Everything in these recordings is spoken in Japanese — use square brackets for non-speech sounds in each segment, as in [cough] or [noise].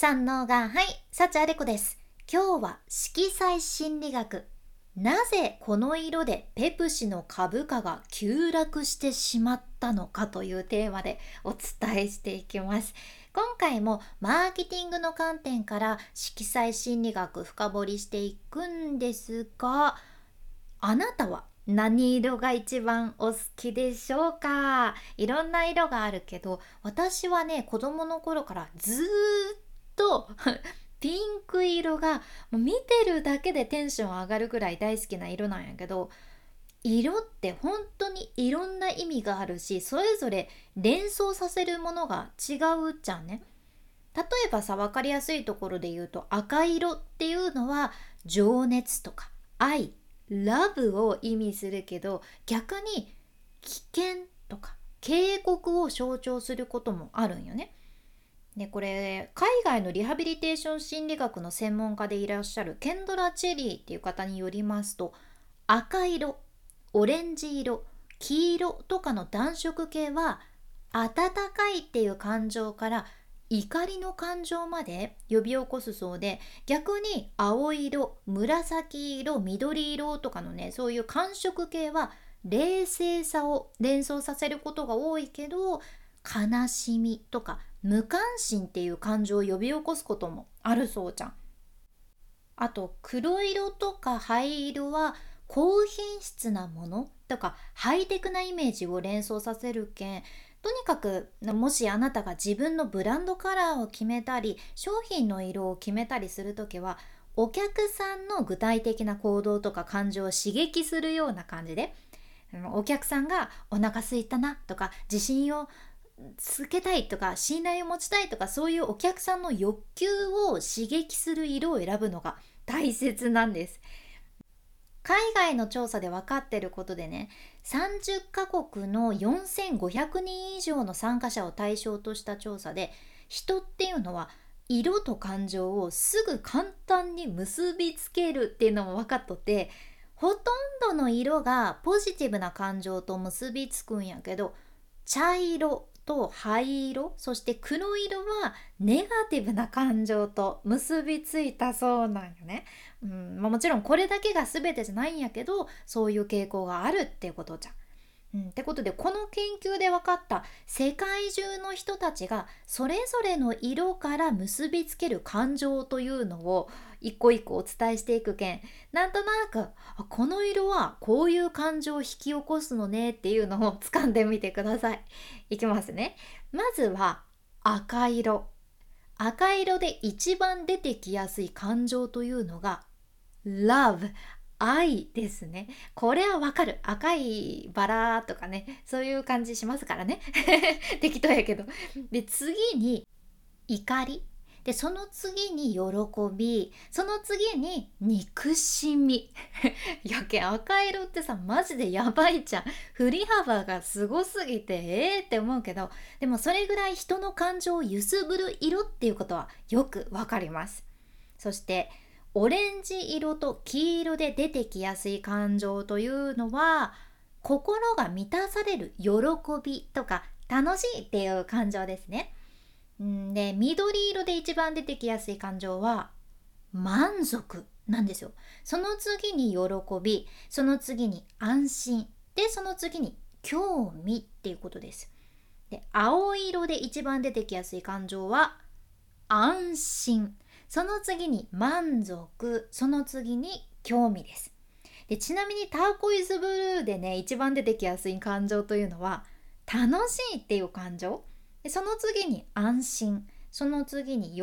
三能がはい幸あれ子です。今日は色彩心理学。なぜこの色でペプシの株価が急落してしまったのかというテーマでお伝えしていきます。今回もマーケティングの観点から色彩心理学深掘りしていくんですがあなたは何色が一番お好きでしょうか？いろんな色があるけど私はね子供の頃からずーっと [laughs] ピンク色がもう見てるだけでテンション上がるぐらい大好きな色なんやけど色って本当にいろんな意味があるしそれぞれ連想させるものが違うじゃんね。例えばさ分かりやすいところで言うと赤色っていうのは情熱とか愛ラブを意味するけど逆に危険とか警告を象徴することもあるんよね。でこれ海外のリハビリテーション心理学の専門家でいらっしゃるケンドラ・チェリーっていう方によりますと赤色オレンジ色黄色とかの暖色系は暖かいっていう感情から怒りの感情まで呼び起こすそうで逆に青色紫色緑色とかのねそういう感触系は冷静さを連想させることが多いけど悲しみとか無関心っていう感情を呼び起こすこともあるそうじゃん。あと黒色とか灰色は高品質なものとかハイテクなイメージを連想させるけんとにかくもしあなたが自分のブランドカラーを決めたり商品の色を決めたりする時はお客さんの具体的な行動とか感情を刺激するような感じでお客さんがお腹すいたなとか自信をつけたいとか信頼を持ちたいとかそういうお客さんの欲求を刺激する色を選ぶのが大切なんです。海外の調査で分かってることでね30カ国の4500人以上の参加者を対象とした調査で人っていうのは色と感情をすぐ簡単に結びつけるっていうのも分かっとってほとんどの色がポジティブな感情と結びつくんやけど茶色と灰色そして黒色はネガティブな感情と結びついたそうなんよね。うんまあ、もちろんこれだけが全てじゃないんやけどそういう傾向があるっていうことじゃん。うん、ってことでこの研究で分かった世界中の人たちがそれぞれの色から結びつける感情というのを一個一個お伝えしていくけんなんとなくこの色はこういう感情を引き起こすのねっていうのを掴んでみてください。いきますね。まずは赤色。赤色で一番出てきやすい感情というのが love 愛ですね。これはわかる。赤いバラとかね、そういう感じしますからね。[laughs] 適当やけど。で、次に怒り。で、その次に喜び。その次に憎しみ。[laughs] やけ赤色ってさ、マジでやばいじゃん。振り幅がすごすぎて、ええー、って思うけど、でもそれぐらい人の感情を揺すぶる色っていうことはよくわかります。そして、オレンジ色と黄色で出てきやすい感情というのは心が満たされる喜びとか楽しいっていう感情ですね。で緑色で一番出てきやすい感情は満足なんですよ。その次に喜びその次に安心でその次に興味っていうことです。で青色で一番出てきやすい感情は安心その次に満足その次に興味です。でちなみにターコイズブルーでね一番出てきやすい感情というのは楽しいっていう感情。でその次に安心。その次に喜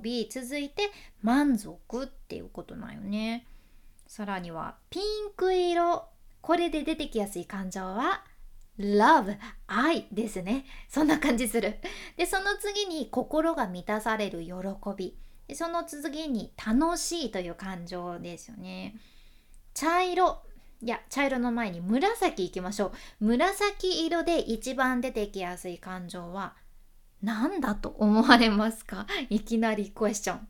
び。続いて満足っていうことなんよね。さらにはピンク色。これで出てきやすい感情は love 愛ですね。そんな感じする。でその次に心が満たされる喜び。でその次に楽しいという感情ですよね。茶色。いや、茶色の前に紫いきましょう。紫色で一番出てきやすい感情は何だと思われますか？[laughs] いきなりクエスチョン。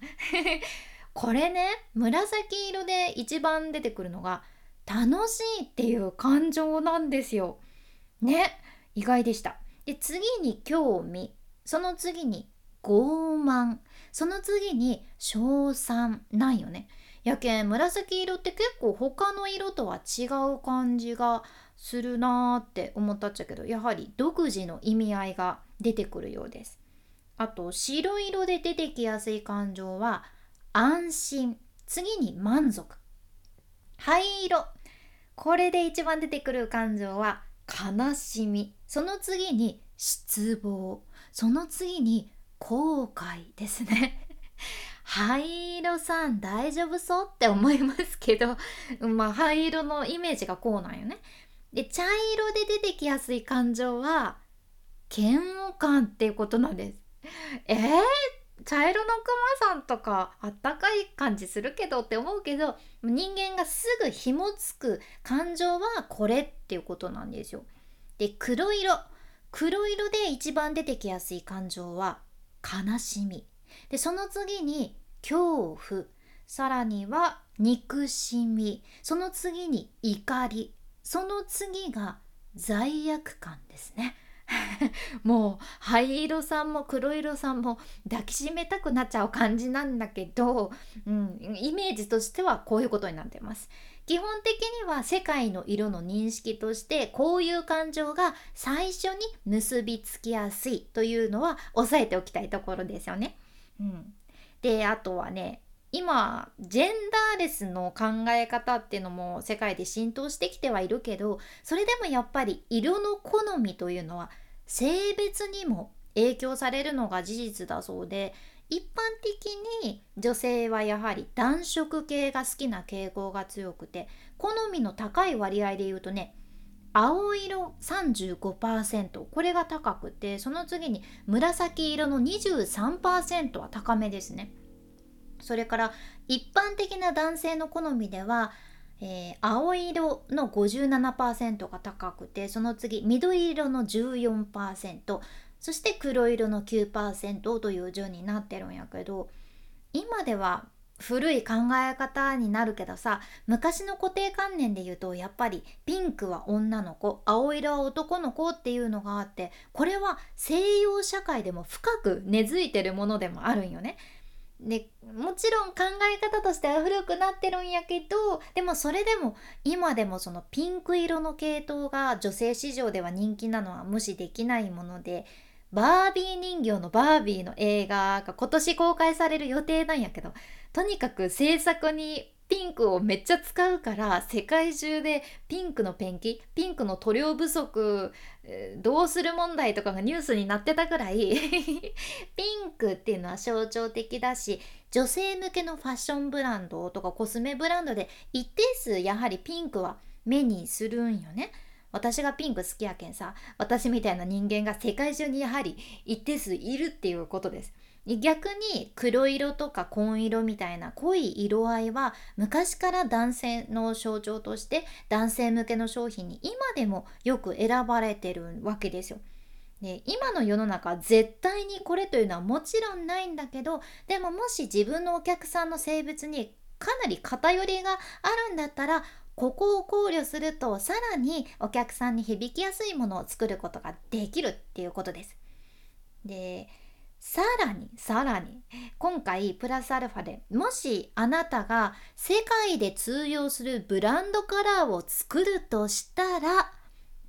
[laughs] これね、紫色で一番出てくるのが楽しいっていう感情なんですよ。ね、意外でした。で、次に興味。その次に傲慢その次に小3なんよね。やけん紫色って結構他の色とは違う感じがするなーって思ったっちゃけどやはり独自の意味合いが出てくるようです。あと白色で出てきやすい感情は安心。次に満足。灰色。これで一番出てくる感情は悲しみ。その次に失望。その次に後悔ですね [laughs] 灰色さん大丈夫そうって思いますけど [laughs] まあ灰色のイメージがこうなんよね。で茶色で出てきやすい感情は嫌悪感っていうことなんです。[laughs] えー、茶色のクマさんとかあったかい感じするけどって思うけど人間がすぐ紐つく感情はこれっていうことなんですよ。で黒色黒色で一番出てきやすい感情は悲しみ。でその次に恐怖。さらには憎しみ。その次に怒り。その次が罪悪感ですね。[laughs] もう灰色さんも黒色さんも抱きしめたくなっちゃう感じなんだけど、うん、イメージとしてはこういうことになってます。基本的には世界の色の認識としてこういう感情が最初に結びつきやすいというのは押さえておきたいところですよね。うん、であとはね今ジェンダーレスの考え方っていうのも世界で浸透してきてはいるけどそれでもやっぱり色の好みというのは性別にも影響されるのが事実だそうで一般的に女性はやはり暖色系が好きな傾向が強くて好みの高い割合で言うとね青色35%これが高くてその次に紫色の23%は高めですね。それから一般的な男性の好みでは、えー、青色の57%が高くてその次緑色の14%そして黒色の9%という順になってるんやけど今では古い考え方になるけどさ昔の固定観念で言うとやっぱりピンクは女の子青色は男の子っていうのがあってこれは西洋社会でも深く根付いてるものでもあるんよね。でもちろん考え方としては古くなってるんやけどでもそれでも今でもそのピンク色の系統が女性市場では人気なのは無視できないものでバービー人形のバービーの映画が今年公開される予定なんやけどとにかく制作にピンクをめっちゃ使うから世界中でピンクのペンキピンクの塗料不足どうする問題とかがニュースになってたぐらい [laughs] ピンクっていうのは象徴的だし女性向けのファッションブランドとかコスメブランドで一定数やはりピンクは目にするんよね。私がピンク好きやけんさ私みたいな人間が世界中にやはり一定数いるっていうことです。逆に黒色とか紺色みたいな濃い色合いは昔から男性の象徴として男性向けの商品に今でもよく選ばれてるわけですよ。で今の世の中絶対にこれというのはもちろんないんだけどでももし自分のお客さんの性別にかなり偏りがあるんだったらここを考慮するとさらにお客さんに響きやすいものを作ることができるっていうことです。でさらにさらに今回プラスアルファでもしあなたが世界で通用するブランドカラーを作るとしたら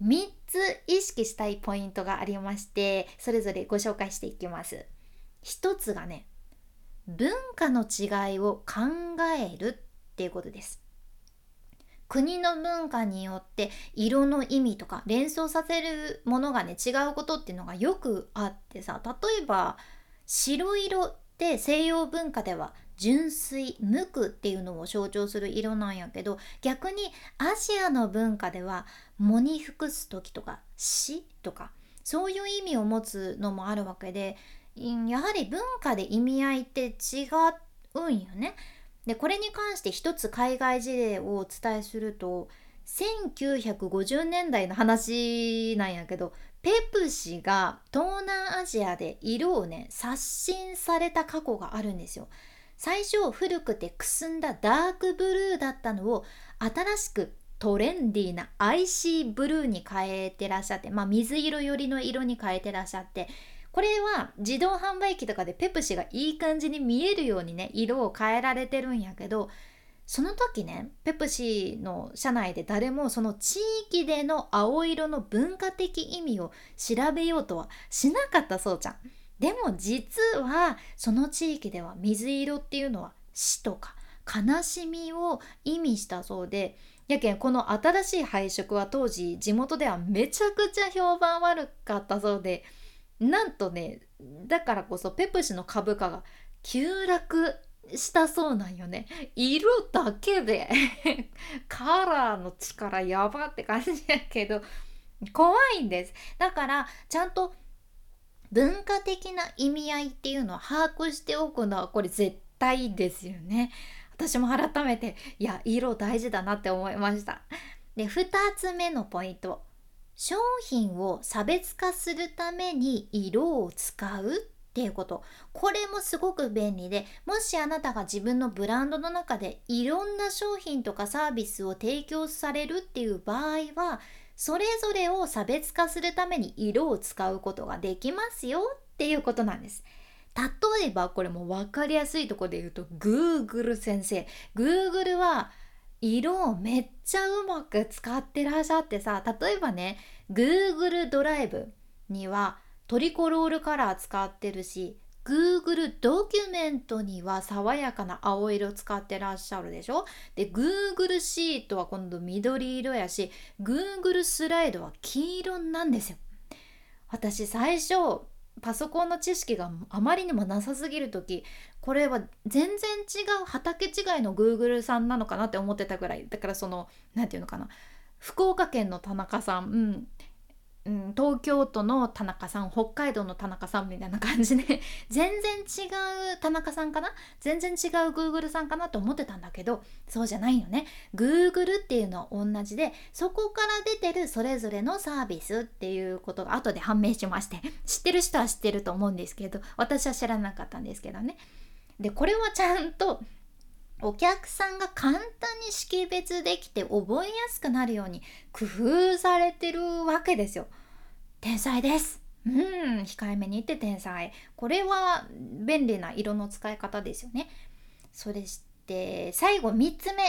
3つ意識したいポイントがありましてそれぞれご紹介していきます。1つがね文化の違いを考えるっていうことです。国の文化によって色の意味とか連想させるものがね違うことっていうのがよくあってさ例えば白色って西洋文化では純粋無垢っていうのを象徴する色なんやけど逆にアジアの文化では藻に服す時とか死とかそういう意味を持つのもあるわけでやはり文化で意味合いって違うんよね。でこれに関して一つ海外事例をお伝えすると1950年代の話なんやけどペプシが東南アジアで色をね刷新された過去があるんですよ。最初古くてくすんだダークブルーだったのを新しくトレンディーなアイシーブルーに変えてらっしゃってまあ水色寄りの色に変えてらっしゃってこれは自動販売機とかでペプシがいい感じに見えるようにね色を変えられてるんやけどその時ねペプシの社内で誰もその地域での青色の文化的意味を調べようとはしなかったそうちゃん。でも実はその地域では水色っていうのは死とか悲しみを意味したそうでやけんこの新しい配色は当時地元ではめちゃくちゃ評判悪かったそうでなんとねだからこそペプシの株価が急落したそうなんよね。色だけで [laughs] カラーの力やばって感じやけど怖いんです。だからちゃんと文化的な意味合いっていうのを把握しておくのはこれ絶対ですよね。私も改めていや色大事だなって思いました。で2つ目のポイント。商品を差別化するために色を使うっていうことこれもすごく便利でもしあなたが自分のブランドの中でいろんな商品とかサービスを提供されるっていう場合はそれぞれを差別化するために色を使うことができますよっていうことなんです。例えばこれも分かりやすいところで言うと Google 先生 Google は色をめっちゃうまく使ってらっしゃってさ例えばね Google ドライブにはトリコロールカラー使ってるし Google ドキュメントには爽やかな青色使ってらっしゃるでしょ？で Google シートは今度緑色やし Google スライドは黄色なんですよ。私最初パソコンの知識があまりにもなさすぎる時これは全然違う畑違いの Google さんなのかなって思ってたぐらい。だからその何て言うのかな。福岡県の田中さん、うん、うん、東京都の田中さん北海道の田中さんみたいな感じで [laughs] 全然違う田中さんかな？全然違う Google さんかなと思ってたんだけどそうじゃないよね。Google っていうのは同じでそこから出てるそれぞれのサービスっていうことが後で判明しまして [laughs] 知ってる人は知ってると思うんですけど私は知らなかったんですけどね。でこれはちゃんとお客さんが簡単に識別できて覚えやすくなるように工夫されてるわけですよ。天才です。うん、控えめに言って天才。これは便利な色の使い方ですよね。それして最後3つ目。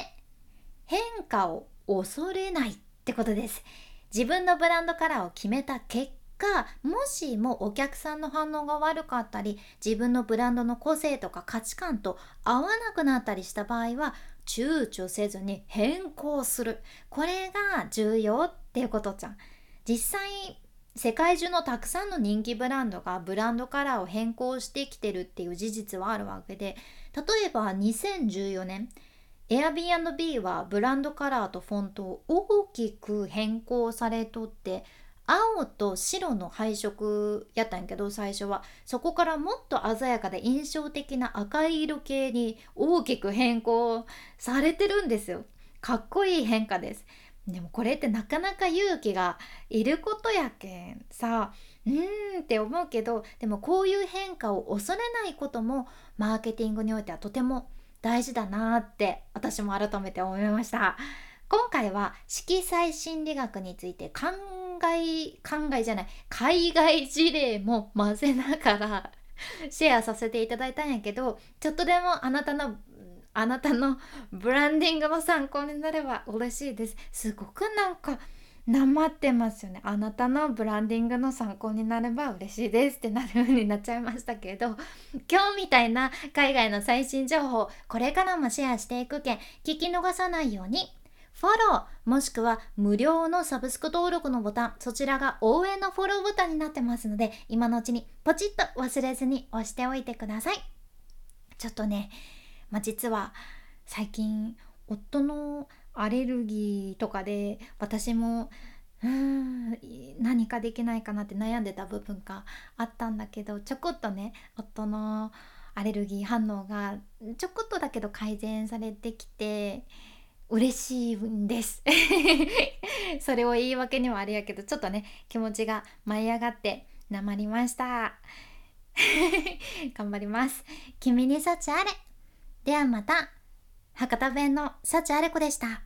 変化を恐れないってことです。自分のブランドカラーを決めた結がもしもお客さんの反応が悪かったり自分のブランドの個性とか価値観と合わなくなったりした場合は躊躇せずに変更する。これが重要っていうことじゃん。実際世界中のたくさんの人気ブランドがブランドカラーを変更してきてるっていう事実はあるわけで例えば2014年 Airbnb はブランドカラーとフォントを大きく変更されとって青と白の配色やったんやけど最初は。そこからもっと鮮やかで印象的な赤い色系に大きく変更されてるんですよ。かっこいい変化です。でもこれってなかなか勇気がいることやけんさ。うーんって思うけどでもこういう変化を恐れないこともマーケティングにおいてはとても大事だなって私も改めて思いました。今回は色彩心理学について考外考えじゃない。海外事例も混ぜながら [laughs] シェアさせていただいたんやけどちょっとでもあなたのあなたのブランディングの参考になれば嬉しいです。すごくなんかなまってますよね。あなたのブランディングの参考になれば嬉しいですってなるようになっちゃいましたけど [laughs] 今日みたいな海外の最新情報これからもシェアしていくけん聞き逃さないように。フォローもしくは無料のサブスク登録のボタンそちらが応援のフォローボタンになってますので今のうちにポチッと忘れずに押しておいてください。ちょっとね、まあ、実は最近夫のアレルギーとかで私もうん何かできないかなって悩んでた部分があったんだけどちょこっとね夫のアレルギー反応がちょこっとだけど改善されてきて嬉しいんです。[laughs] それを言い訳にはあれやけどちょっとね気持ちが舞い上がってなまりました。[laughs] 頑張ります。君に幸あれ。ではまた。博多弁の幸あれ子でした。